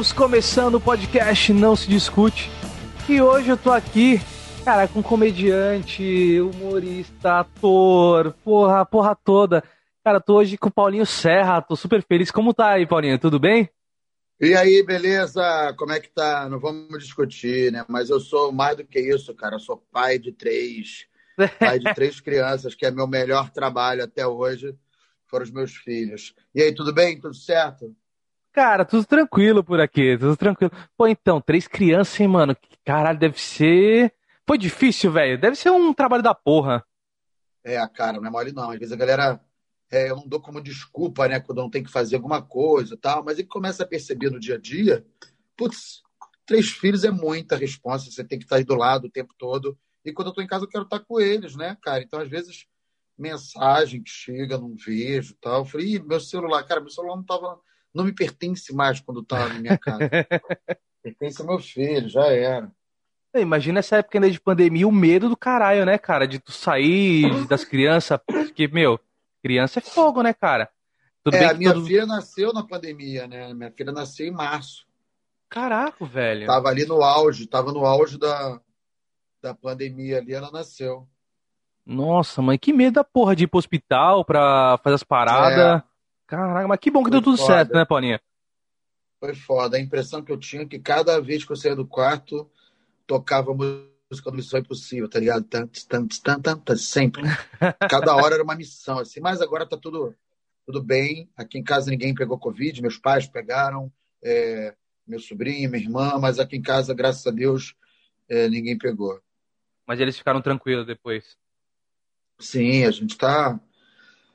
Estamos começando o podcast Não Se Discute. E hoje eu tô aqui, cara, com comediante, humorista, ator, porra, porra toda. Cara, tô hoje com o Paulinho Serra, tô super feliz. Como tá aí, Paulinho? Tudo bem? E aí, beleza? Como é que tá? Não vamos discutir, né? Mas eu sou mais do que isso, cara. Eu sou pai de três, pai de três crianças, que é meu melhor trabalho até hoje. Foram os meus filhos. E aí, tudo bem? Tudo certo? Cara, tudo tranquilo por aqui, tudo tranquilo. Pô, então, três crianças, hein, mano? Caralho, deve ser. Foi difícil, velho. Deve ser um trabalho da porra. É, cara, não é mole não. Às vezes a galera. É, eu não dou como desculpa, né, quando não tem que fazer alguma coisa e tal, mas ele começa a perceber no dia a dia, putz, três filhos é muita resposta, você tem que estar do lado o tempo todo. E quando eu tô em casa, eu quero estar com eles, né, cara? Então, às vezes, mensagem que chega, não vejo tal. Eu falei, meu celular, cara, meu celular não tava não me pertence mais quando tá na minha casa. pertence ao meu filho, já era. Imagina essa época ainda de pandemia, o medo do caralho, né, cara? De tu sair das crianças, porque, meu, criança é fogo, né, cara? Tudo é, a minha todo... filha nasceu na pandemia, né? Minha filha nasceu em março. Caraca, velho. Tava ali no auge, tava no auge da, da pandemia ali, ela nasceu. Nossa, mãe, que medo da porra de ir pro hospital pra fazer as paradas. É. Caraca, mas que bom que Foi deu tudo foda. certo, né, Paulinha? Foi foda. A impressão que eu tinha é que cada vez que eu saía do quarto, tocava música do Missão Impossível, tá ligado? Tantos, tantos, tantos, sempre. Cada hora era uma missão, assim. Mas agora tá tudo, tudo bem. Aqui em casa ninguém pegou Covid, meus pais pegaram, é, meu sobrinho, minha irmã, mas aqui em casa, graças a Deus, é, ninguém pegou. Mas eles ficaram tranquilos depois? Sim, a gente tá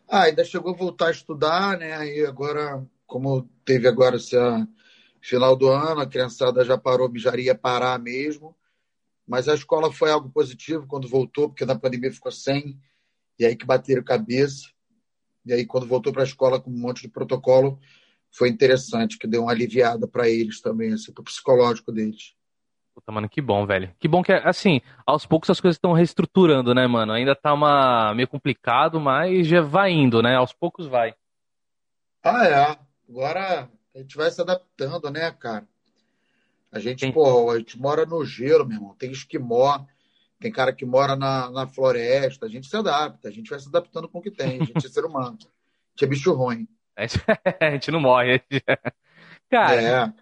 ah, ainda chegou a voltar a estudar, né? Aí agora, como teve agora esse final do ano, a criançada já parou, já ia parar mesmo. Mas a escola foi algo positivo quando voltou, porque na pandemia ficou sem, e aí que bateram cabeça. E aí, quando voltou para a escola com um monte de protocolo, foi interessante, que deu uma aliviada para eles também, assim, para o psicológico deles. Puta, mano, que bom, velho. Que bom que, assim, aos poucos as coisas estão reestruturando, né, mano? Ainda tá uma... meio complicado, mas já vai indo, né? Aos poucos vai. Ah, é. Agora a gente vai se adaptando, né, cara? A gente, Sim. pô, a gente mora no gelo, meu irmão. Tem esquimó, tem cara que mora na, na floresta. A gente se adapta, a gente vai se adaptando com o que tem. A gente é ser humano. A gente é bicho ruim. a gente não morre. Cara, é.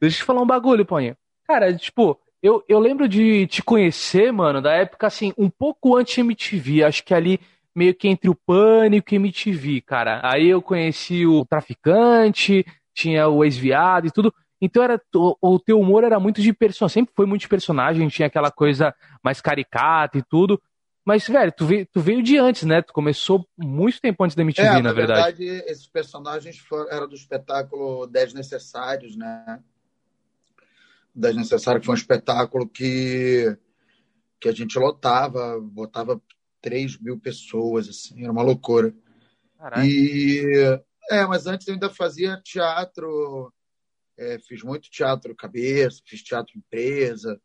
deixa eu te falar um bagulho, Ponha. Cara, tipo, eu, eu lembro de te conhecer, mano, da época, assim, um pouco antes de MTV. Acho que ali, meio que entre o Pânico e MTV, cara. Aí eu conheci o Traficante, tinha o Ex-Viado e tudo. Então era o, o teu humor era muito de personagem, sempre foi muito de personagem, tinha aquela coisa mais caricata e tudo. Mas, velho, tu veio, tu veio de antes, né? Tu começou muito tempo antes da MTV, é, na, na verdade. verdade. esses personagens foram, eram do espetáculo 10 Necessários, né? Das Necessárias, que foi um espetáculo que, que a gente lotava, botava 3 mil pessoas, assim, era uma loucura. Caraca. E, é, mas antes eu ainda fazia teatro, é, fiz muito teatro cabeça, fiz teatro empresa,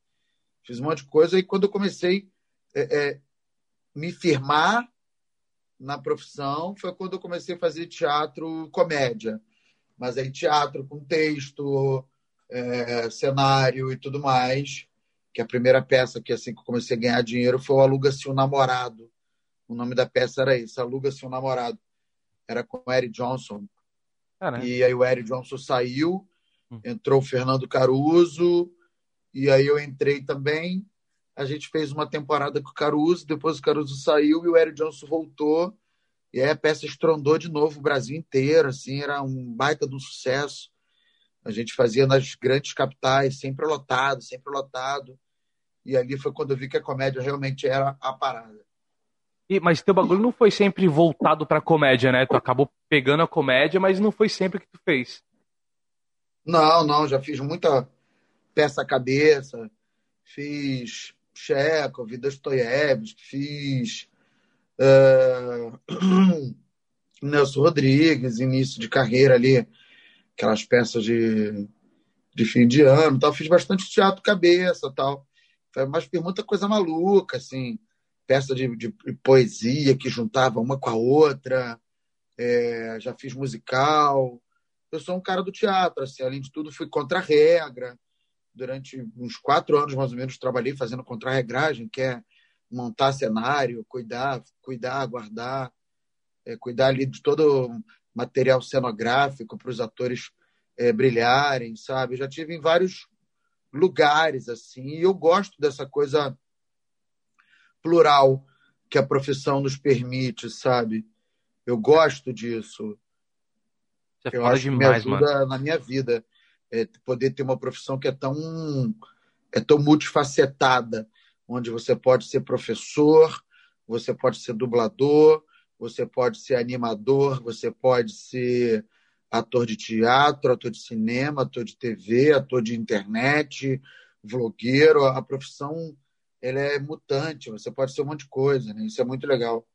fiz um monte de coisa, e quando eu comecei é, é, me firmar na profissão, foi quando eu comecei a fazer teatro comédia. Mas aí teatro com texto, é, cenário e tudo mais. Que a primeira peça que assim que eu comecei a ganhar dinheiro foi o Aluga-se um Namorado. O nome da peça era esse, Aluga-se um Namorado. Era com o Eric Johnson. E aí o Eric Johnson saiu, hum. entrou o Fernando Caruso, e aí eu entrei também. A gente fez uma temporada com o Caruso, depois o Caruso saiu e o Eric Johnson voltou. E aí a peça estrondou de novo o Brasil inteiro, assim, era um baita de um sucesso. A gente fazia nas grandes capitais, sempre lotado, sempre lotado. E ali foi quando eu vi que a comédia realmente era a parada. E, mas teu bagulho não foi sempre voltado pra comédia, né? Tu acabou pegando a comédia, mas não foi sempre que tu fez. Não, não, já fiz muita peça cabeça, fiz Vida Dostoiévski, fiz uh, Nelson Rodrigues, início de carreira ali, aquelas peças de, de fim de ano, tal. Fiz bastante teatro cabeça, tal. Mas fiz muita coisa maluca, assim, peça de, de poesia que juntava uma com a outra. É, já fiz musical, eu sou um cara do teatro, assim, além de tudo, fui contra a regra. Durante uns quatro anos, mais ou menos, trabalhei fazendo contra-regragem, que é montar cenário, cuidar, cuidar, guardar, é, cuidar ali de todo material cenográfico para os atores é, brilharem, sabe? Eu já tive em vários lugares assim, e eu gosto dessa coisa plural que a profissão nos permite, sabe? Eu gosto disso. Você eu acho demais, que me ajuda mano. na minha vida é, poder ter uma profissão que é tão é tão multifacetada, onde você pode ser professor, você pode ser dublador, você pode ser animador, você pode ser ator de teatro, ator de cinema, ator de TV, ator de internet, vlogueiro. A profissão ela é mutante, você pode ser um monte de coisa, né? Isso é muito legal.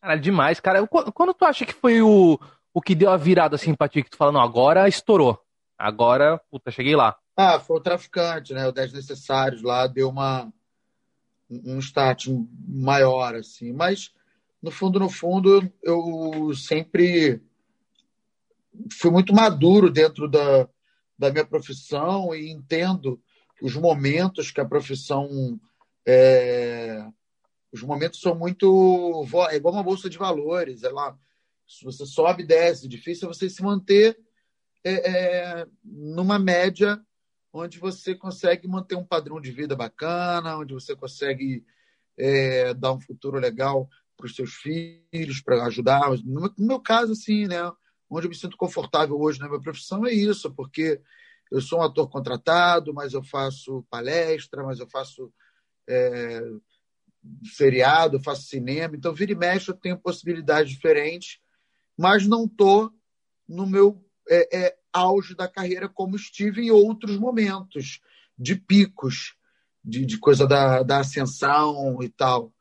Cara, demais, cara. Quando tu acha que foi o, o que deu a virada assim pra ti, que tu fala, não, agora estourou. Agora, puta, cheguei lá. Ah, foi o traficante, né? O 10 Necessários lá deu uma um start maior, assim. Mas, no fundo, no fundo, eu sempre fui muito maduro dentro da, da minha profissão e entendo os momentos que a profissão é, os momentos são muito é igual uma bolsa de valores ela se você sobe e desce difícil é você se manter é, é, numa média onde você consegue manter um padrão de vida bacana onde você consegue é, dar um futuro legal para os seus filhos para ajudar no meu, caso assim né onde eu me sinto confortável hoje na minha profissão é isso, porque eu sou um ator contratado, mas eu faço palestra, mas eu faço é, seriado, eu faço cinema, então vira e mexe eu tenho possibilidades diferentes, mas não estou no meu é, é, auge da carreira como estive em outros momentos de picos, de, de coisa da, da ascensão e tal.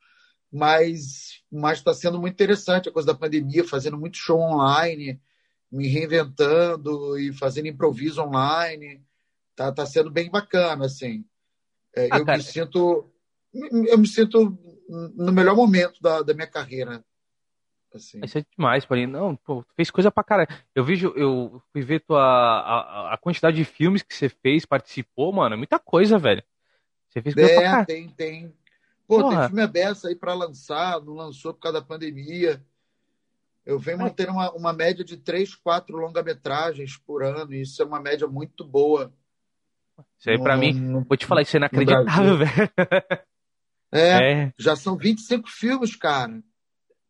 Mas está sendo muito interessante a coisa da pandemia, fazendo muito show online, me reinventando e fazendo improviso online. Tá, tá sendo bem bacana, assim. É, ah, eu cara. me sinto eu me sinto no melhor momento da, da minha carreira. Assim. Isso é demais, Paulinho. Não, pô, fez coisa pra caralho. Eu vejo, eu fui ver tua, a, a quantidade de filmes que você fez, participou, mano, é muita coisa, velho. Você fez coisa é, pra caralho. tem, tem. Pô, Porra. tem filme aberto aí pra lançar, não lançou por causa da pandemia. Eu venho mantendo uma, uma média de três, quatro longa-metragens por ano, e isso é uma média muito boa. Isso aí, para mim, no, vou te falar, isso é inacreditável, velho. É, é, já são 25 filmes, cara.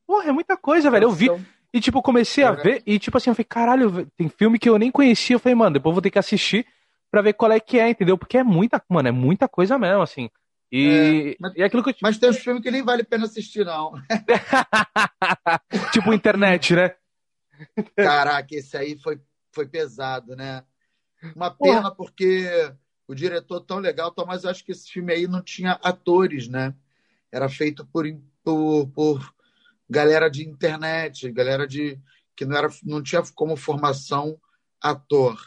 Porra, é muita coisa, velho. Eu vi. E, tipo, comecei a é. ver, e, tipo assim, eu falei, caralho, tem filme que eu nem conhecia. Eu falei, mano, depois vou ter que assistir pra ver qual é que é, entendeu? Porque é muita, mano, é muita coisa mesmo, assim. E, é, mas, e aquilo que eu... mas tem uns filmes que nem vale a pena assistir, não. tipo internet, né? Caraca, esse aí foi, foi pesado, né? Uma pena Porra. porque o diretor tão legal, mas eu acho que esse filme aí não tinha atores, né? Era feito por, por, por galera de internet, galera de que não era não tinha como formação ator.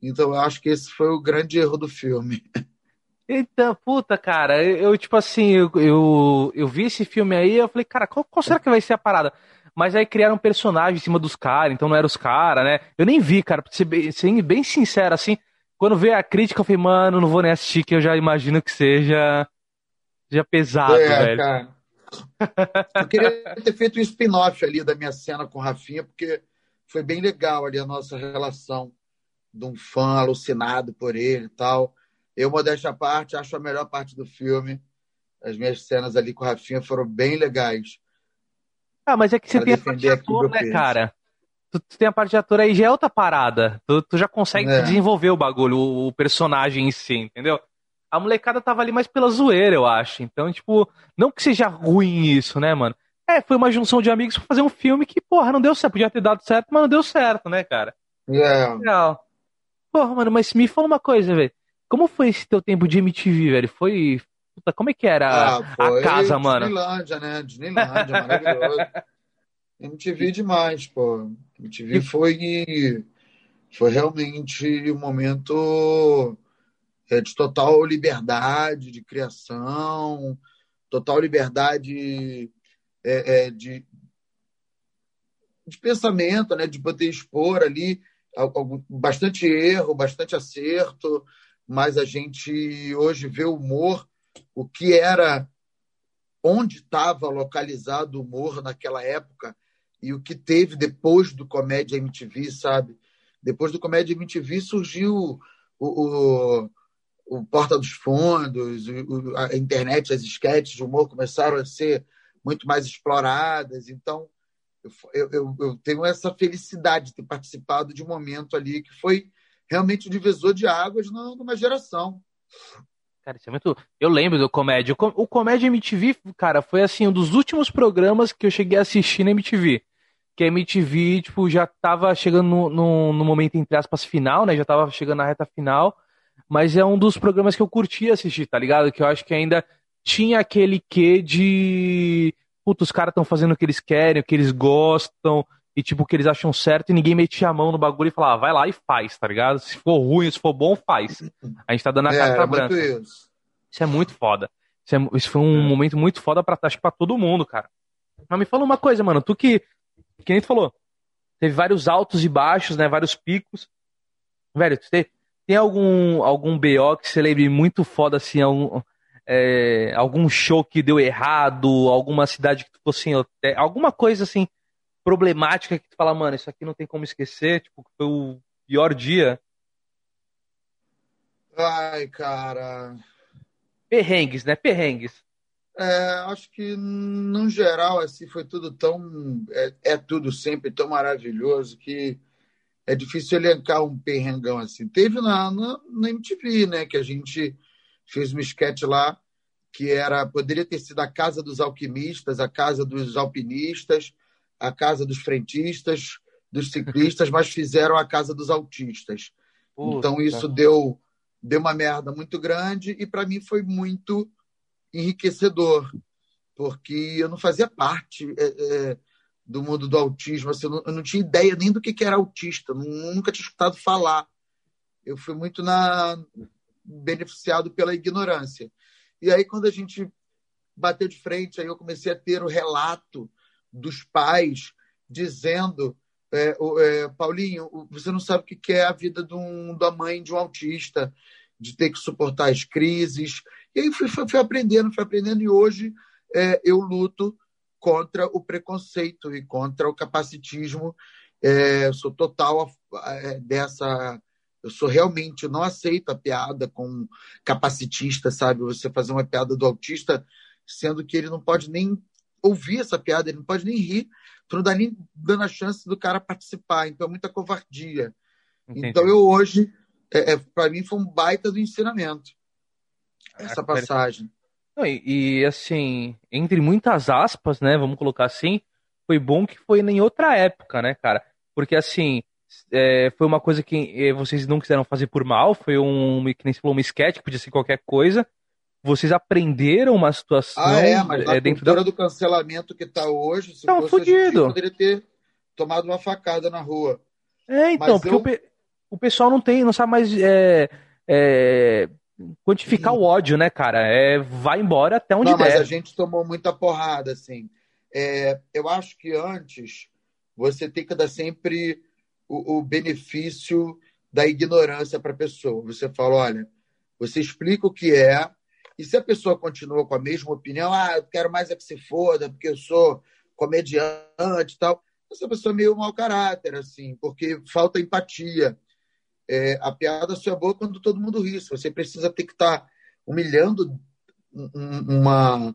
Então eu acho que esse foi o grande erro do filme. Eita, puta, cara, eu, tipo assim, eu, eu, eu vi esse filme aí, eu falei, cara, qual, qual, será que vai ser a parada? Mas aí criaram um personagem em cima dos caras, então não eram os caras, né? Eu nem vi, cara, pra ser bem, ser bem sincero, assim, quando veio a crítica, eu falei, mano, não vou nem assistir, que eu já imagino que seja, seja pesado, é, velho. Cara. Eu queria ter feito um spin-off ali da minha cena com o Rafinha, porque foi bem legal ali a nossa relação de um fã alucinado por ele e tal. Eu, modéstia à parte, acho a melhor parte do filme. As minhas cenas ali com o Rafinha foram bem legais. Ah, mas é que você tem a parte de ator, né, cara? Tu, tu, tem a parte de ator aí, já é outra parada. Tu, tu já consegue é. desenvolver o bagulho, o, o, personagem em si, entendeu? A molecada tava ali mais pela zoeira, eu acho. Então, tipo, não que seja ruim isso, né, mano? É, foi uma junção de amigos pra fazer um filme que, porra, não deu certo. Podia ter dado certo, mas não deu certo, né, cara? É. Legal. Porra, mano, mas me fala uma coisa, velho. Como foi esse teu tempo de MTV, velho? Foi. Puta, como é que era ah, a casa, mano? Disneylândia, né? Disneylândia, maravilhoso. MTV demais, pô. MTV foi, foi realmente um momento é, de total liberdade de criação, total liberdade é, é, de, de pensamento, né? De poder expor ali bastante erro, bastante acerto, mas a gente hoje vê o humor, o que era, onde estava localizado o humor naquela época e o que teve depois do Comédia MTV, sabe? Depois do Comédia MTV surgiu o, o, o Porta dos Fundos, a internet, as esquetes de humor começaram a ser muito mais exploradas. Então, eu, eu, eu, tenho essa felicidade de ter participado de um momento ali que foi realmente o divisor de águas numa geração. Cara, isso é muito. Eu lembro do Comédia. O Comédia MTV, cara, foi assim, um dos últimos programas que eu cheguei a assistir na MTV. Que a MTV, tipo, já tava chegando no, no, no momento, entre aspas, final, né? Já tava chegando na reta final. Mas é um dos programas que eu curti assistir, tá ligado? Que eu acho que ainda tinha aquele quê de puta, os caras estão fazendo o que eles querem, o que eles gostam, e tipo, o que eles acham certo, e ninguém metia a mão no bagulho e falava, ah, vai lá e faz, tá ligado? Se for ruim, se for bom, faz. A gente tá dando a é, carta branca. Isso. isso. é muito foda. Isso, é, isso foi um é. momento muito foda pra, acho, pra todo mundo, cara. Mas me fala uma coisa, mano, tu que, que nem tu falou, teve vários altos e baixos, né, vários picos. Velho, tu tem, tem algum, algum BO que você lembre muito foda, assim, algum, é, algum show que deu errado, alguma cidade que tu em hotel, alguma coisa assim problemática que tu fala, mano, isso aqui não tem como esquecer, tipo, foi o pior dia. Ai, cara. Perrengues, né? Perrengues. É, acho que, no geral, assim, foi tudo tão. É, é, tudo sempre tão maravilhoso que é difícil elencar um perrengão assim. Teve na, na, na MTV, né? Que a gente fez um esquete lá que era poderia ter sido a casa dos alquimistas, a casa dos alpinistas, a casa dos frentistas, dos ciclistas, mas fizeram a casa dos autistas. Puta. Então isso deu deu uma merda muito grande e para mim foi muito enriquecedor, porque eu não fazia parte é, é, do mundo do autismo, assim, eu, não, eu, não, tinha ideia nem do que, que era autista, nunca tinha escutado falar. Eu fui muito na beneficiado pela ignorância. E aí, quando a gente bateu de frente, aí eu comecei a ter o relato dos pais dizendo: é, é, Paulinho, você não sabe o que é a vida de um, da mãe de um autista, de ter que suportar as crises. E aí fui, fui, fui aprendendo, fui aprendendo, e hoje é, eu luto contra o preconceito e contra o capacitismo. É, sou total é, dessa eu sou realmente, não aceito a piada com capacitista, sabe? Você fazer uma piada do autista, sendo que ele não pode nem ouvir essa piada, ele não pode nem rir, tu não dá nem dando a chance do cara participar. Então é muita covardia. Entendi. Então eu hoje, é, é para mim foi um baita do ensinamento essa ah, passagem. e, e, assim, entre muitas aspas, né, vamos colocar assim, foi bom que foi em outra época, né, cara? Porque assim, é, foi uma coisa que é, vocês não quiseram fazer por mal, foi um, que nem se falou, um sketch, podia ser qualquer coisa. Vocês aprenderam uma situação ah, é, mas é, dentro da... do cancelamento que está hoje, se não, fosse fudido. poderia ter tomado uma facada na rua. É, então, mas porque eu... o, pe... o, pessoal não tem, não sabe mais é, é, quantificar Sim. o ódio, né, cara? É, vai embora até onde não, der. Mas a gente tomou muita porrada, assim. É, eu acho que antes você tem que dar sempre o, o benefício da ignorância para a pessoa. Você fala, olha, você explica o que é, e se a pessoa continua com a mesma opinião, ah, eu quero mais é que se foda, porque eu sou comediante e tal, essa pessoa é meio mau caráter, assim, porque falta empatia. É, a piada só é boa quando todo mundo ri. Você precisa ter que estar tá humilhando uma,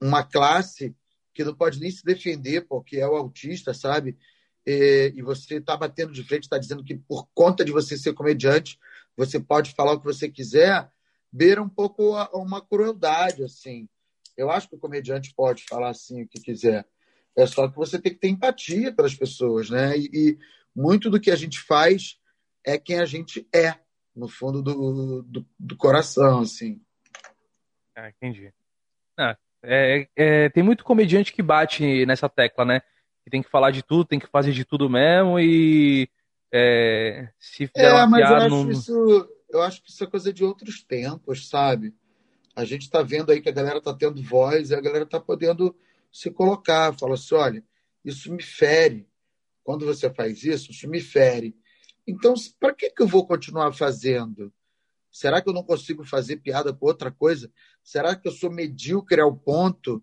uma classe que não pode nem se defender porque é o autista, sabe? e, e você está batendo de frente, está dizendo que por conta de você ser comediante, você pode falar o que você quiser, beira um pouco a, uma crueldade, assim. Eu acho que o comediante pode falar assim o que quiser. É só que você tem que ter empatia pelas pessoas, né? E, e muito do que a gente faz é quem a gente é, no fundo do, do, do coração, assim. Ah, entendi. Ah, é, é, tem muito comediante que bate nessa tecla, né? que tem que falar de tudo, tem que fazer de tudo mesmo e é, se é, mas eu acho, no... isso, eu acho que isso é coisa de outros tempos, sabe? A gente está vendo aí que a galera está tendo voz e a galera está podendo se colocar. Fala assim, olha, isso me fere. Quando você faz isso, isso me fere. Então, para que, que eu vou continuar fazendo? Será que eu não consigo fazer piada com outra coisa? Será que eu sou medíocre ao ponto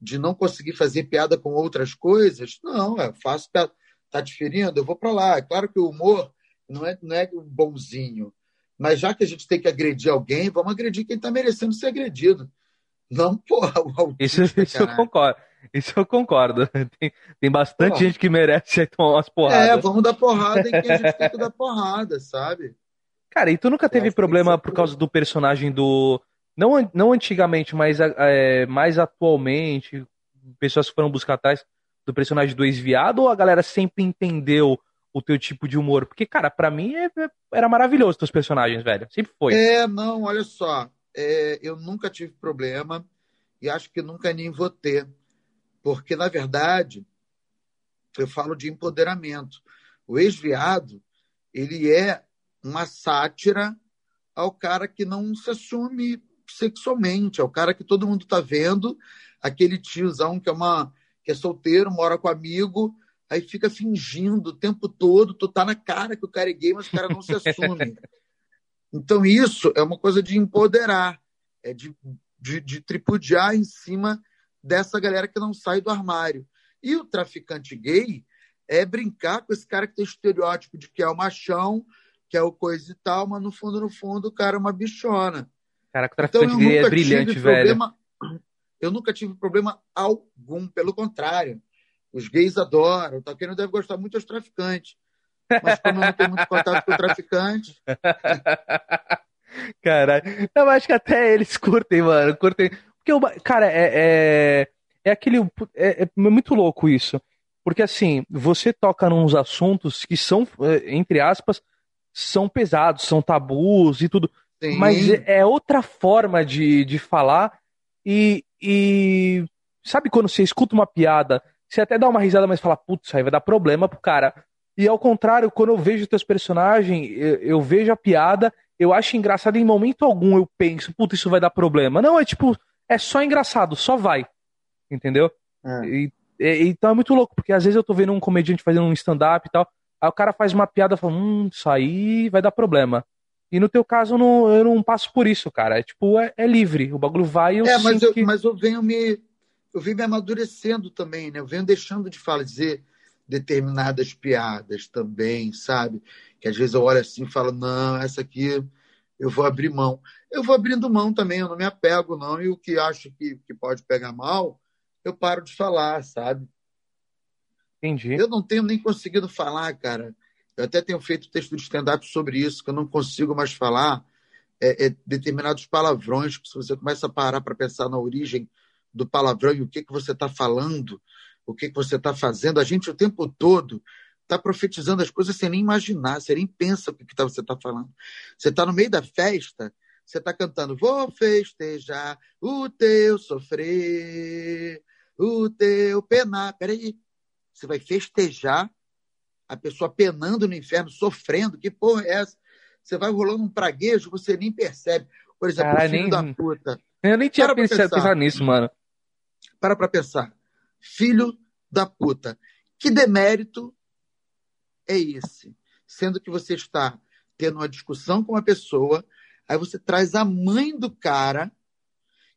de não conseguir fazer piada com outras coisas? Não, eu faço piada. Tá diferindo? Eu vou para lá. É claro que o humor não é, não é bonzinho. Mas já que a gente tem que agredir alguém, vamos agredir quem está merecendo ser agredido. Não, porra, o autista, Isso, isso eu concordo. Isso eu concordo. Tem, tem bastante porra. gente que merece tomar umas porradas. É, vamos dar porrada em quem a gente tem que dar porrada, sabe? Cara, e tu nunca teve problema por causa do personagem do. Não, não antigamente, mas é, mais atualmente, pessoas que foram buscar atrás do personagem do ex-viado, ou a galera sempre entendeu o teu tipo de humor? Porque, cara, para mim é, é, era maravilhoso teus personagens, velho. Sempre foi. É, não, olha só. É, eu nunca tive problema e acho que nunca nem vou ter. Porque, na verdade, eu falo de empoderamento. O ex-viado, ele é uma sátira ao cara que não se assume sexualmente, ao cara que todo mundo está vendo, aquele tiozão que é uma que é solteiro, mora com amigo, aí fica fingindo o tempo todo, tu tá na cara que o cara é gay, mas o cara não se assume. Então isso é uma coisa de empoderar, é de, de, de tripudiar em cima dessa galera que não sai do armário. E o traficante gay é brincar com esse cara que tem estereótipo de que é o machão, que é o coisa e tal, mas no fundo, no fundo, o cara é uma bichona. Caraca, o traficante então, gay é brilhante, velho. Problema, eu nunca tive problema algum, pelo contrário. Os gays adoram, tá? Quem não deve gostar muito é os traficantes. Mas como eu não tenho muito contato com o traficante. Caralho. Eu acho que até eles curtem, mano. Curtem. Porque, cara, é, é, é aquele. É, é muito louco isso. Porque assim, você toca nos assuntos que são, é, entre aspas, são pesados, são tabus e tudo. Sim. Mas é, é outra forma de, de falar. E, e sabe quando você escuta uma piada, você até dá uma risada, mas fala, putz, aí vai dar problema pro cara. E ao contrário, quando eu vejo teus personagens, eu, eu vejo a piada, eu acho engraçado em momento algum eu penso, putz, isso vai dar problema. Não, é tipo, é só engraçado, só vai. Entendeu? É. E, e, então é muito louco, porque às vezes eu tô vendo um comediante fazendo um stand-up e tal, Aí o cara faz uma piada e fala, hum, isso aí vai dar problema. E no teu caso, eu não, eu não passo por isso, cara. É tipo, é, é livre. O bagulho vai e eu É, mas eu, que... mas eu venho me. Eu venho me amadurecendo também, né? Eu venho deixando de fazer determinadas piadas também, sabe? Que às vezes eu olho assim e falo, não, essa aqui eu vou abrir mão. Eu vou abrindo mão também, eu não me apego, não. E o que acho que, que pode pegar mal, eu paro de falar, sabe? Entendi. Eu não tenho nem conseguido falar, cara. Eu até tenho feito texto de stand-up sobre isso, que eu não consigo mais falar é, é, determinados palavrões, que se você começa a parar para pensar na origem do palavrão e o que, que você está falando, o que, que você está fazendo, a gente o tempo todo está profetizando as coisas sem nem imaginar, você nem pensa o que, que tá, você está falando. Você está no meio da festa, você está cantando, vou festejar o teu sofrer, o teu penar. Peraí, você vai festejar a pessoa penando no inferno, sofrendo. Que porra é essa? Você vai rolando um praguejo, você nem percebe. Por exemplo, Cara, o filho nem... da puta. Eu nem tinha pensado, pensar nisso, mano. Para pra pensar. Filho da puta. Que demérito é esse? Sendo que você está tendo uma discussão com uma pessoa, aí você traz a mãe do cara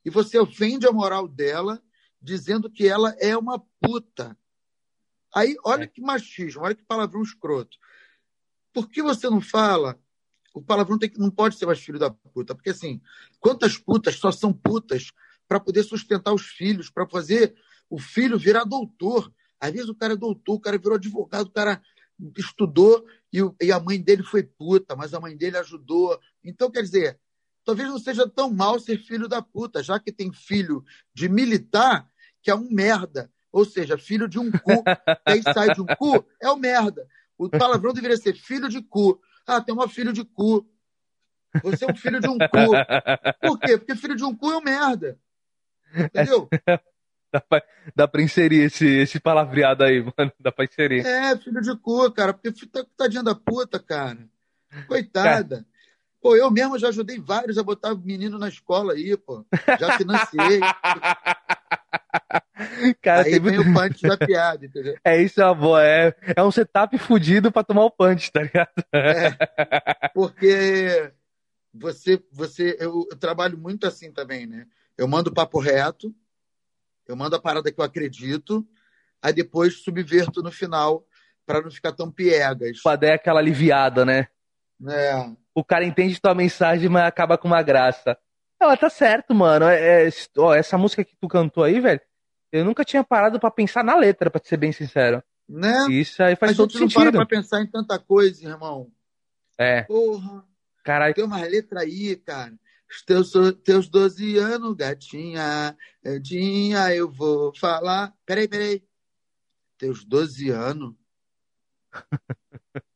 e você ofende a moral dela, dizendo que ela é uma puta. Aí, olha é. que machismo, olha que palavrão escroto. Por que você não fala? O palavrão tem que, não pode ser mais filho da puta. Porque, assim, quantas putas só são putas para poder sustentar os filhos, para fazer o filho virar doutor? Às vezes o cara é doutor, o cara virou advogado, o cara estudou e, e a mãe dele foi puta, mas a mãe dele ajudou. Então, quer dizer, talvez não seja tão mal ser filho da puta, já que tem filho de militar que é um merda ou seja, filho de um cu. Quem sai de um cu é o merda. O palavrão deveria ser filho de cu. Ah, tem uma filho de cu. Você é um filho de um cu. Por quê? Porque filho de um cu é um merda. Entendeu? Dá pra, dá pra inserir esse, esse palavreado aí, mano. Dá pra inserir. É, filho de cu, cara. Porque tá, tadinha da puta, cara. Coitada. Cara. Pô, eu mesmo já ajudei vários a botar menino na escola aí, pô. Já financiei. Cara, Aí vem muito... o punch da piada, entendeu? É isso, avó. É, é um setup fudido pra tomar o punch, tá ligado? É, porque você, você eu, eu trabalho muito assim também, né? Eu mando papo reto, eu mando a parada que eu acredito, aí depois subverto no final para não ficar tão piegas. Pra dar aquela aliviada, né? É. O cara entende tua mensagem, mas acaba com uma graça. Ela tá certo, mano. É, é, ó, essa música que tu cantou aí, velho, eu nunca tinha parado para pensar na letra, para ser bem sincero. Né? Isso aí faz a todo sentido. para pra pensar em tanta coisa, irmão. É. Porra. Caralho. Tem uma letra aí, cara. Teus, teus 12 anos, gatinha, gatinha, eu vou falar. Peraí, peraí. Teus 12 anos.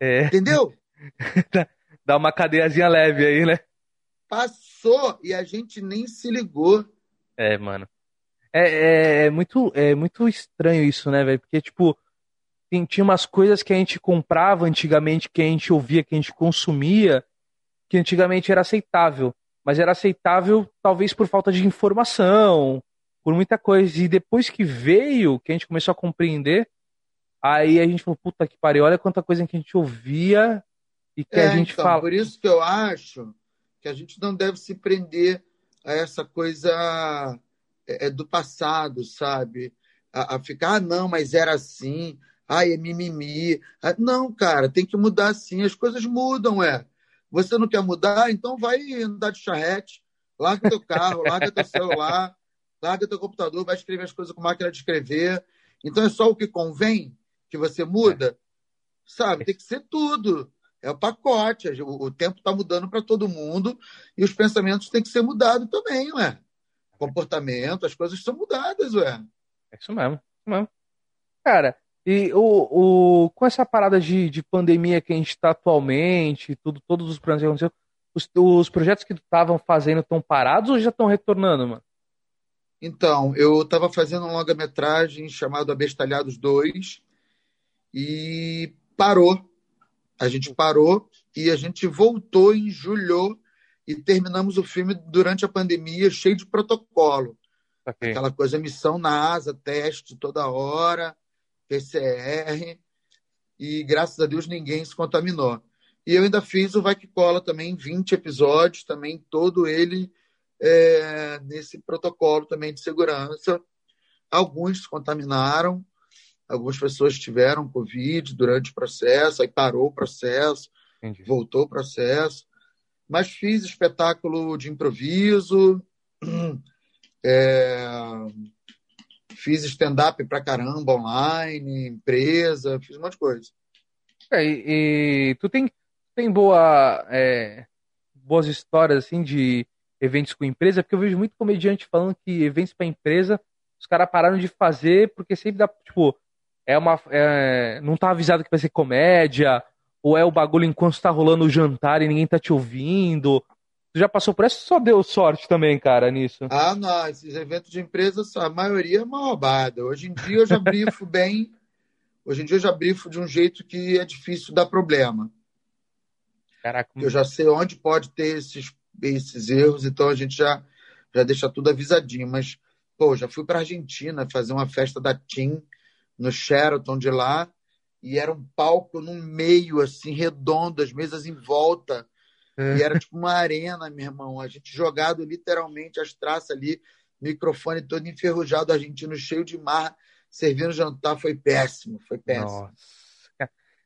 É. Entendeu? Dá uma cadeiazinha leve aí, né? Passou e a gente nem se ligou. É, mano. É, é, é muito, é muito estranho isso, né, velho? Porque, tipo, tinha umas coisas que a gente comprava antigamente, que a gente ouvia, que a gente consumia, que antigamente era aceitável. Mas era aceitável, talvez, por falta de informação, por muita coisa. E depois que veio, que a gente começou a compreender, aí a gente falou, puta que pariu, olha quanta coisa que a gente ouvia e que é, a gente então, fala. Por isso que eu acho que a gente não deve se prender a essa coisa é, é do passado, sabe? A, a, ficar, ah, não, mas era assim, ai, é mimimi. Ah, não, cara, tem que mudar sim, as coisas mudam, é. Você não quer mudar? Então vai andar de charrete, larga teu carro, larga teu celular, larga teu computador, vai escrever as coisas com máquina de escrever. Então é só o que convém que você muda? Sabe? Tem que ser tudo. É o pacote. O tempo está mudando para todo mundo e os pensamentos têm que ser mudados também, ué. Comportamento, as coisas são mudadas, ué. É isso mesmo. Isso mesmo. Cara, e o, o, com essa parada de, de pandemia que a gente está atualmente, tudo, todos os problemas que aconteceram, os, os projetos que estavam fazendo estão parados ou já estão retornando, mano? Então, eu estava fazendo um longa-metragem chamado Abestalhados 2 e parou. A gente parou e a gente voltou em julho e terminamos o filme durante a pandemia, cheio de protocolo. Okay. Aquela coisa, missão NASA, teste toda hora. PCR, e graças a Deus ninguém se contaminou. E eu ainda fiz o Vai Que Cola também, 20 episódios, também todo ele é, nesse protocolo também de segurança. Alguns se contaminaram, algumas pessoas tiveram Covid durante o processo, aí parou o processo, Entendi. voltou o processo. Mas fiz espetáculo de improviso, é, Fiz stand-up pra caramba online, empresa, fiz um monte de coisa. É, e, e, tu tem, tem boa, é, boas histórias assim de eventos com empresa? Porque eu vejo muito comediante falando que eventos para empresa os caras pararam de fazer porque sempre dá, tipo, é uma. É, não tá avisado que vai ser comédia, ou é o bagulho enquanto tá rolando o jantar e ninguém tá te ouvindo, Tu já passou por essa só deu sorte também, cara, nisso? Ah, não. Esses eventos de empresa, a maioria é uma roubada. Hoje em dia eu já brifo bem. Hoje em dia eu já brifo de um jeito que é difícil dar problema. Caraca. Eu já sei onde pode ter esses, esses erros, então a gente já, já deixa tudo avisadinho. Mas, pô, já fui para Argentina fazer uma festa da TIM no Sheraton de lá e era um palco no meio, assim, redondo, as mesas em volta. E era tipo uma arena, meu irmão. A gente jogado literalmente as traças ali, microfone todo enferrujado, argentino cheio de mar, servindo jantar. Foi péssimo, foi péssimo. Nossa.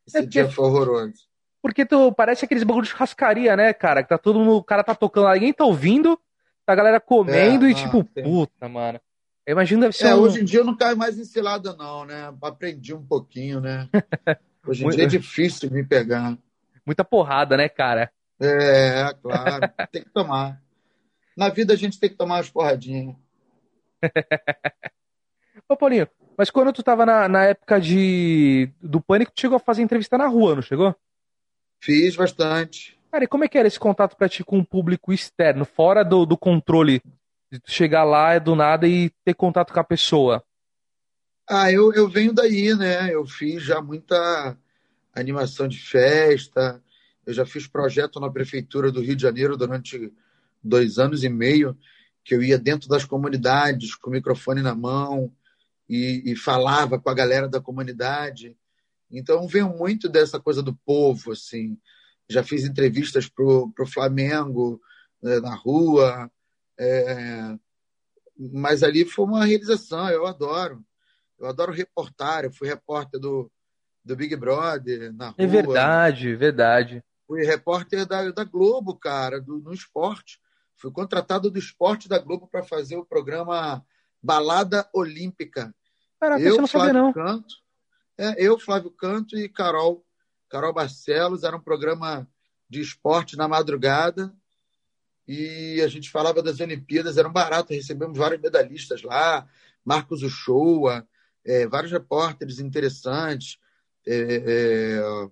Esse é dia foi horroroso. Porque tu parece aqueles bagulho de churrascaria, né, cara? Que tá todo mundo, o cara tá tocando lá, ninguém tá ouvindo, tá a galera comendo é, e tipo, sim. puta, mano. Eu imagino deve ser. É, um... hoje em dia eu não caio mais em cilada, não, né? Aprendi um pouquinho, né? Hoje em dia é difícil me pegar. Muita porrada, né, cara? É, claro. tem que tomar. Na vida a gente tem que tomar umas porradinhas. Ô, Paulinho, mas quando tu tava na, na época de do pânico, tu chegou a fazer entrevista na rua, não chegou? Fiz bastante. Cara, e como é que era esse contato pra ti com o público externo, fora do, do controle de tu chegar lá do nada e ter contato com a pessoa? Ah, eu, eu venho daí, né? Eu fiz já muita animação de festa, eu já fiz projeto na prefeitura do Rio de Janeiro durante dois anos e meio que eu ia dentro das comunidades com o microfone na mão e, e falava com a galera da comunidade. Então veio muito dessa coisa do povo, assim. Já fiz entrevistas pro, pro Flamengo né, na rua, é, mas ali foi uma realização. Eu adoro, eu adoro reportar. Eu fui repórter do, do Big Brother na é rua. É verdade, verdade. Fui repórter da, da Globo, cara, do, no esporte. Fui contratado do esporte da Globo para fazer o programa Balada Olímpica. Caraca, eu, não Flávio não. Canto, é, eu, Flávio Canto e Carol, Carol Barcelos. Era um programa de esporte na madrugada. E a gente falava das Olimpíadas, era um barato. Recebemos vários medalhistas lá, Marcos Uchoa, é, vários repórteres interessantes. É, é...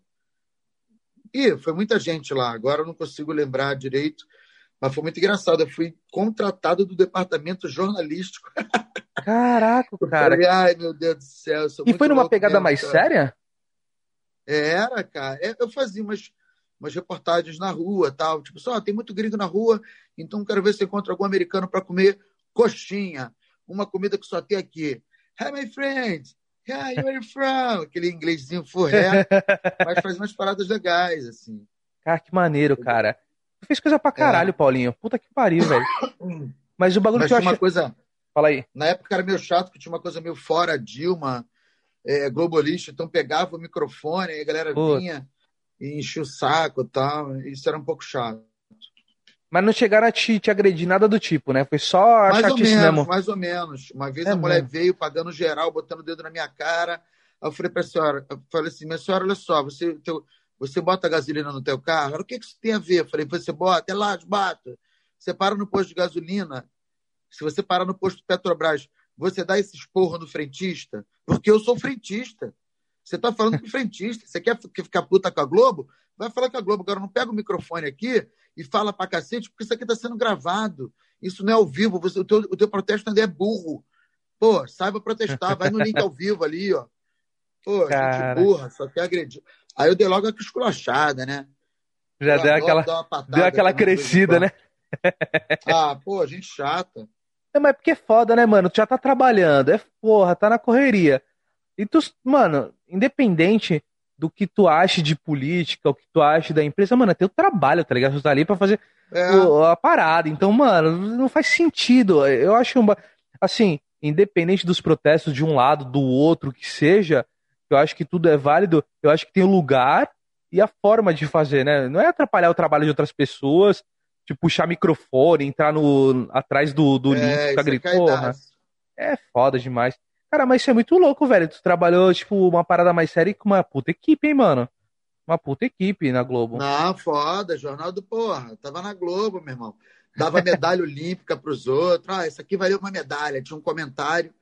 E foi muita gente lá. Agora eu não consigo lembrar direito, mas foi muito engraçado. Eu fui contratado do departamento jornalístico. Caraca, cara. Falei, Ai, meu Deus do céu. e foi numa pegada mesmo, mais cara. séria? Era, cara. É, eu fazia umas, umas reportagens na rua, tal. Tipo, só tem muito gringo na rua, então quero ver se encontra algum americano para comer coxinha, uma comida que só tem aqui. Hi, my friend. Yeah, where are you from? Aquele inglesinho forré, mas faz umas paradas legais, assim. Cara, que maneiro, cara. Tu fez coisa pra caralho, é. Paulinho. Puta que pariu, velho. Mas o bagulho mas que eu achei... uma coisa... Fala aí. Na época era meio chato, que tinha uma coisa meio fora Dilma, é, globalista, então pegava o microfone, aí a galera vinha e enchia o saco e tal. Isso era um pouco chato. Mas não chegaram a te, te agredir nada do tipo, né? Foi só a mais chatice ou menos, mesmo. Mais ou menos. Uma vez é a mulher mesmo. veio pagando geral, botando o dedo na minha cara. Eu falei para a senhora, eu falei assim, minha senhora, olha só, você, teu, você bota gasolina no teu carro? o que, que isso tem a ver? Eu falei, você bota, é lá, bota. Você para no posto de gasolina, se você parar no posto Petrobras, você dá esse esporro no frentista? Porque eu sou frentista. Você está falando com o frentista. Você quer ficar puta com a Globo? Vai falar com a Globo. Agora não pega o microfone aqui e fala pra cacete, porque isso aqui está sendo gravado. Isso não é ao vivo. Você, o, teu, o teu protesto ainda é burro. Pô, saiba protestar. Vai no link ao vivo ali, ó. Pô, Cara... gente burra, só quer agredir. Aí eu dei logo aquela esculachada, né? Já deu aquela, deu aquela crescida, né? ah, pô, gente chata. É, mas porque é foda, né, mano? Tu já tá trabalhando, é porra, tá na correria. E tu, mano, independente do que tu acha de política, o que tu acha da empresa, mano, é teu trabalho, tá ligado? Tu tá ali pra fazer é. o, a parada. Então, mano, não faz sentido. Eu acho, um, assim, independente dos protestos de um lado, do outro, que seja, eu acho que tudo é válido. Eu acho que tem o lugar e a forma de fazer, né? Não é atrapalhar o trabalho de outras pessoas, de puxar microfone, entrar no atrás do, do é, link, ficar gritando. É foda demais. Cara, mas isso é muito louco, velho. Tu trabalhou, tipo, uma parada mais séria com uma puta equipe, hein, mano? Uma puta equipe na Globo. Não, foda, Jornal do Porra. Tava na Globo, meu irmão. Dava medalha olímpica pros outros. Ah, isso aqui valeu uma medalha. Tinha um comentário,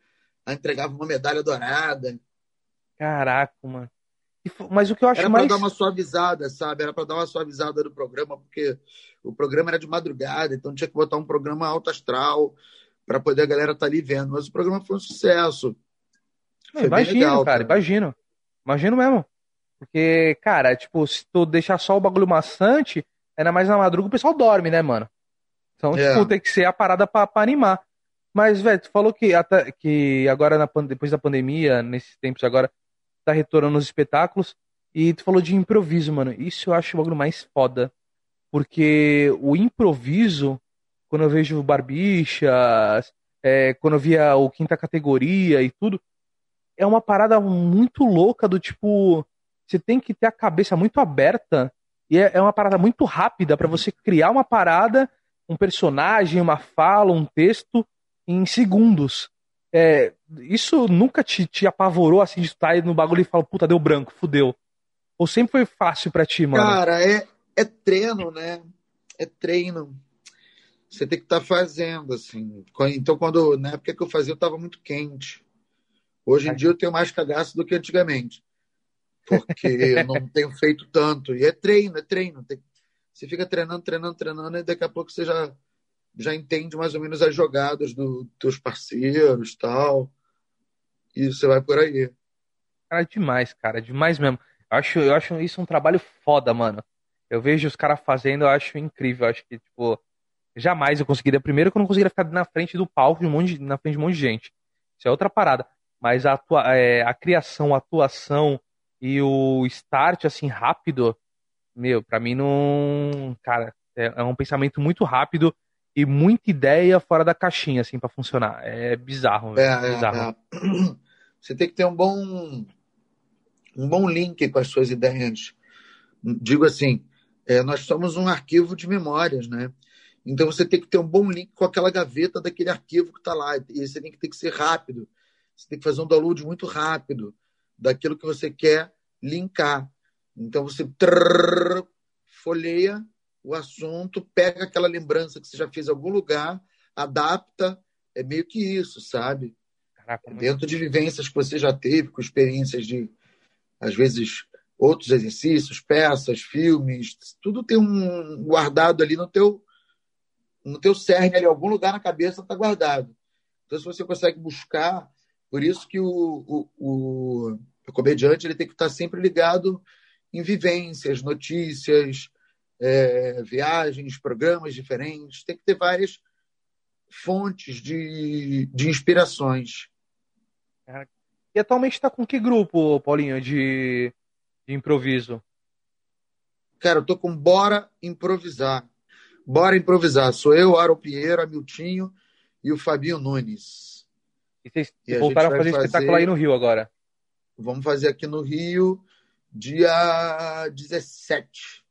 aí entregava uma medalha dourada. Caraca, mano. Mas o que eu acho era mais. Era pra dar uma suavizada, sabe? Era pra dar uma suavizada no programa, porque o programa era de madrugada, então tinha que botar um programa alto astral para poder a galera estar tá ali vendo. Mas o programa foi um sucesso. Foi imagino, legal, cara, cara, imagino. Imagino mesmo. Porque, cara, tipo, se tu deixar só o bagulho maçante, ainda mais na madruga, o pessoal dorme, né, mano? Então, é. tipo, tem que ser a parada pra, pra animar. Mas, velho, tu falou que, até, que agora, na, depois da pandemia, nesses tempos agora, tá retornando os espetáculos. E tu falou de improviso, mano. Isso eu acho o bagulho mais foda. Porque o improviso, quando eu vejo Barbichas, é, quando eu via o Quinta Categoria e tudo, é uma parada muito louca do tipo. Você tem que ter a cabeça muito aberta e é, é uma parada muito rápida para você criar uma parada, um personagem, uma fala, um texto em segundos. É, isso nunca te, te apavorou assim de estar no bagulho e falar, puta, deu branco, fudeu. Ou sempre foi fácil para ti, mano? Cara, é, é treino, né? É treino você tem que estar tá fazendo, assim. Então, quando na época que eu fazia, eu estava muito quente. Hoje em dia eu tenho mais cagaço do que antigamente. Porque eu não tenho feito tanto. E é treino, é treino. Tem... Você fica treinando, treinando, treinando, e daqui a pouco você já, já entende mais ou menos as jogadas dos teus parceiros tal. E você vai por aí. Cara, demais, cara. Demais mesmo. Eu acho, eu acho isso um trabalho foda, mano. Eu vejo os caras fazendo, eu acho incrível. Eu acho que, tipo, jamais eu conseguiria. Primeiro que eu não conseguiria ficar na frente do palco, de um monte de, na frente de um monte de gente. Isso é outra parada. Mas a, atua, é, a criação, a atuação e o start, assim, rápido, meu, para mim não. Cara, é, é, um pensamento muito rápido e muita ideia fora da caixinha, assim, para funcionar. É bizarro. É, é bizarro. É, Você tem que ter um bom, um bom link com as suas ideias. Digo assim, é, nós somos um arquivo de memórias, né? Então você tem que ter um bom link com aquela gaveta daquele arquivo que está lá. E você tem que ser rápido. Você tem que fazer um download muito rápido daquilo que você quer linkar. Então você trrr, folheia o assunto, pega aquela lembrança que você já fez em algum lugar, adapta. É meio que isso, sabe? Caraca, Dentro de vivências que você já teve, com experiências de, às vezes, outros exercícios, peças, filmes, tudo tem um guardado ali no teu no teu cerne, ali, algum lugar na cabeça está guardado. Então, se você consegue buscar, por isso que o, o, o, o comediante ele tem que estar sempre ligado em vivências, notícias, é, viagens, programas diferentes, tem que ter várias fontes de, de inspirações. E atualmente está com que grupo, Paulinho, de, de improviso? Cara, eu tô com Bora Improvisar. Bora Improvisar. Sou eu, Aaron Pinheiro, Amiltinho e o Fabinho Nunes. E vocês e voltaram a fazer, fazer espetáculo aí no Rio agora? Vamos fazer aqui no Rio dia 17.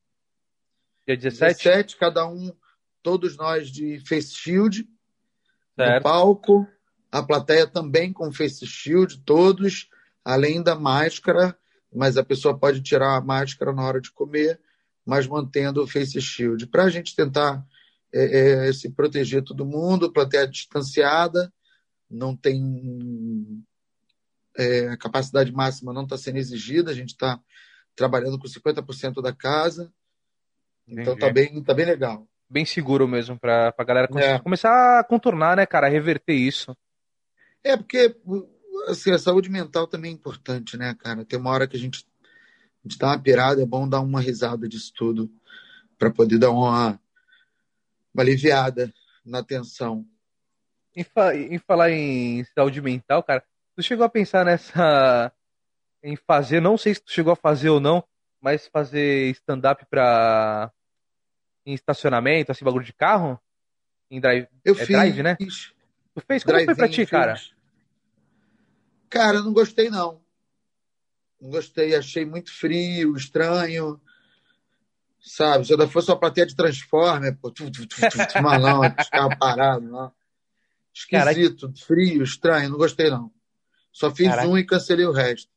Dia 17? 17, cada um, todos nós de face shield certo. no palco. A plateia também com face shield, todos, além da máscara, mas a pessoa pode tirar a máscara na hora de comer, mas mantendo o face shield. Para a gente tentar é, é, se proteger todo mundo, plateia distanciada, não tem é, a capacidade máxima não está sendo exigida, a gente está trabalhando com 50% da casa, então está bem, tá bem legal. Bem seguro mesmo para a galera é. começar a contornar, né, cara, a reverter isso. É, porque assim, a saúde mental também é importante, né, cara? Tem uma hora que a gente, gente dá uma pirada, é bom dar uma risada disso tudo para poder dar uma, uma aliviada na tensão. Em, fa em falar em saúde mental, cara, tu chegou a pensar nessa. em fazer, não sei se tu chegou a fazer ou não, mas fazer stand-up pra. em estacionamento, assim, bagulho de carro? Em drive. Eu é fiz. drive, né? Tu fez? Como foi pra ti, cara? Cara, eu não gostei, não. Não gostei, achei muito frio, estranho. Sabe, se eu fosse uma plateia de Transformer, pô, tu, tu, tu, tu, malão, carro parado, não. Esquisito, frio, estranho, não gostei, não. Só fiz um e cancelei o resto.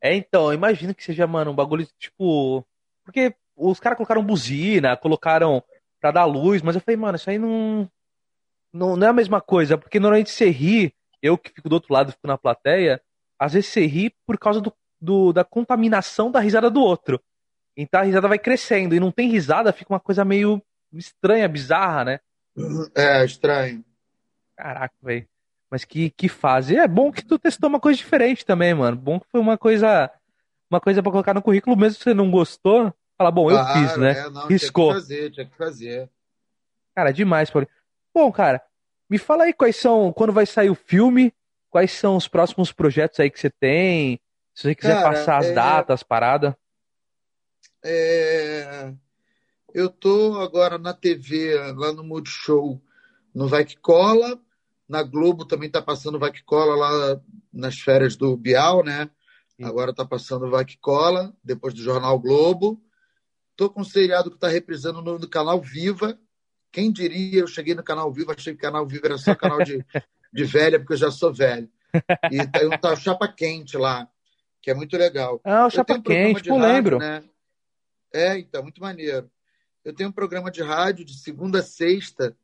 É, então, imagino que seja, mano, um bagulho tipo. Porque os caras colocaram buzina, colocaram pra dar luz, mas eu falei, mano, isso aí não. Não, não é a mesma coisa, porque normalmente você ri eu que fico do outro lado, fico na plateia, às vezes você ri por causa do, do, da contaminação da risada do outro. Então a risada vai crescendo e não tem risada, fica uma coisa meio estranha, bizarra, né? É, estranho. Caraca, velho. Mas que, que fase. É bom que tu testou uma coisa diferente também, mano. Bom que foi uma coisa uma coisa para colocar no currículo, mesmo se você não gostou. Fala, bom, eu claro, fiz, né? É, não, Riscou. Tinha que fazer, tinha que fazer. Cara, demais, Paulinho. Bom, cara, me fala aí quais são, quando vai sair o filme, quais são os próximos projetos aí que você tem, se você quiser Cara, passar as é... datas, parada. É... Eu tô agora na TV, lá no Multishow, no Vai Que Cola, na Globo também tá passando Vai Que Cola lá nas férias do Bial, né? Sim. Agora tá passando Vai Que Cola, depois do Jornal Globo. Tô com um seriado que tá reprisando no, no canal Viva, quem diria, eu cheguei no canal Vivo, achei que o canal Vivo era só canal de, de velha, porque eu já sou velho. E tem um tal Chapa Quente lá, que é muito legal. Ah, o Chapa um Quente, rádio, lembro. Né? É, então, muito maneiro. Eu tenho um programa de rádio de segunda a sexta,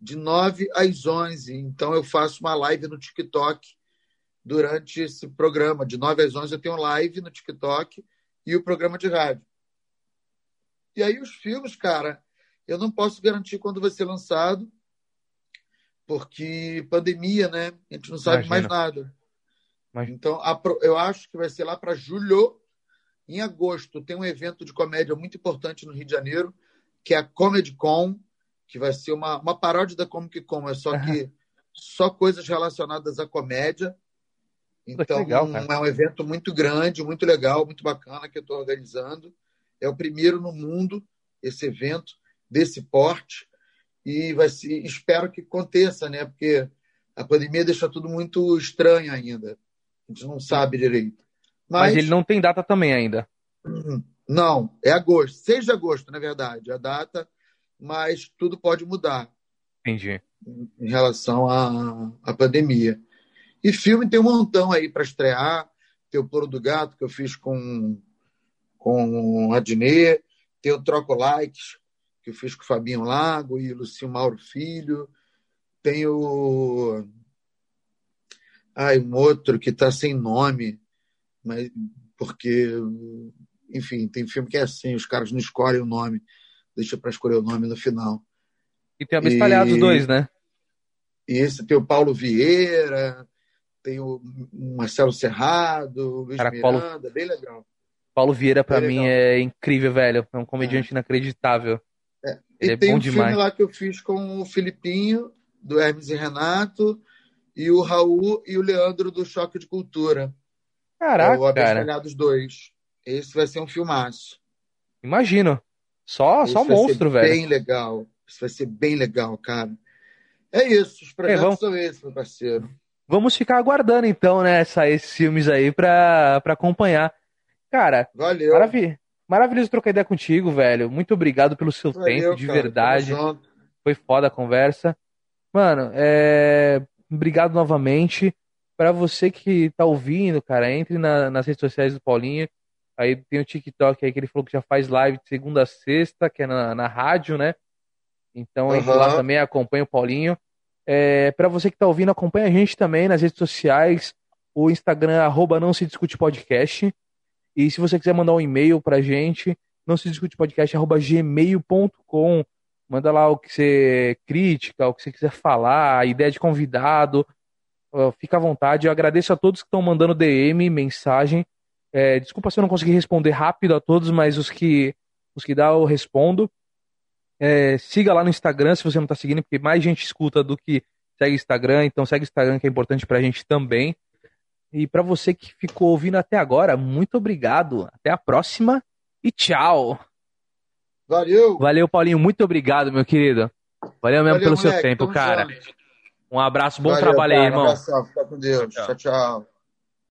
de 9 às 11. Então, eu faço uma live no TikTok durante esse programa. De 9 às 11, eu tenho live no TikTok e o programa de rádio. E aí, os filmes, cara, eu não posso garantir quando vai ser lançado, porque pandemia, né? A gente não sabe Imagina. mais nada. Imagina. Então, eu acho que vai ser lá para julho. Em agosto, tem um evento de comédia muito importante no Rio de Janeiro, que é a Comedy Con, que vai ser uma, uma paródia da Comic Con, é só que só coisas relacionadas à comédia. Então, legal, é um evento muito grande, muito legal, muito bacana que eu estou organizando. É o primeiro no mundo esse evento desse porte e vai ser, espero que aconteça, né? Porque a pandemia deixa tudo muito estranho ainda. A gente não sabe direito. Mas, Mas ele não tem data também ainda. Não, é agosto, 6 de agosto, na verdade, a data, mas tudo pode mudar. Entendi. Em relação à, à pandemia. E filme tem um montão aí para estrear. Tem o Ploro do Gato, que eu fiz com, com a Dinê. Tem o Troco Likes, que eu fiz com o Fabinho Lago e o Lucinho Mauro Filho. Tem o. Ai, um outro que está sem nome, mas porque, enfim, tem filme que é assim, os caras não escolhem o nome, deixa para escolher o nome no final. E tem abestalhados e... dois, né? E esse tem o Paulo Vieira, tem o Marcelo Serrado, Luiz Cara, Miranda, Paulo... bem legal. Paulo Vieira, para mim, é incrível, velho. É um comediante é. inacreditável. É. Ele e é tem bom um demais. filme lá que eu fiz com o Filipinho, do Hermes e Renato, e o Raul e o Leandro do Choque de Cultura. Caraca, o cara. dos dois. Esse vai ser um filmaço. Imagino. Só, Esse só monstro, velho. Bem legal. Isso vai ser bem legal, cara. É isso. Os projetos é, vamos... são esses, meu parceiro. Vamos ficar aguardando, então, né, essa, esses filmes aí pra, pra acompanhar. Cara, Valeu. Marav maravilhoso trocar ideia contigo, velho. Muito obrigado pelo seu Valeu, tempo, de cara, verdade. Foi foda a conversa. Mano, é... obrigado novamente. Para você que tá ouvindo, cara, entre na, nas redes sociais do Paulinho. Aí tem o TikTok aí que ele falou que já faz live de segunda a sexta, que é na, na rádio, né? Então uhum. entre lá também, acompanha o Paulinho. É, para você que tá ouvindo, acompanha a gente também nas redes sociais. O Instagram, arroba não se discute podcast. E se você quiser mandar um e-mail pra gente, não se discute podcast, arroba gmail.com. Manda lá o que você crítica, o que você quiser falar, ideia de convidado. Fica à vontade. Eu agradeço a todos que estão mandando DM, mensagem. É, desculpa se eu não consegui responder rápido a todos, mas os que, os que dá eu respondo. É, siga lá no Instagram se você não está seguindo, porque mais gente escuta do que segue Instagram. Então segue Instagram que é importante para a gente também. E para você que ficou ouvindo até agora, muito obrigado. Até a próxima e tchau. Valeu. Valeu, Paulinho. Muito obrigado, meu querido. Valeu mesmo Valeu, pelo moleque, seu tempo, cara. Junto. Um abraço, bom Valeu, trabalho cara, aí, irmão. Um abração, fica com Deus. tchau. tchau. tchau.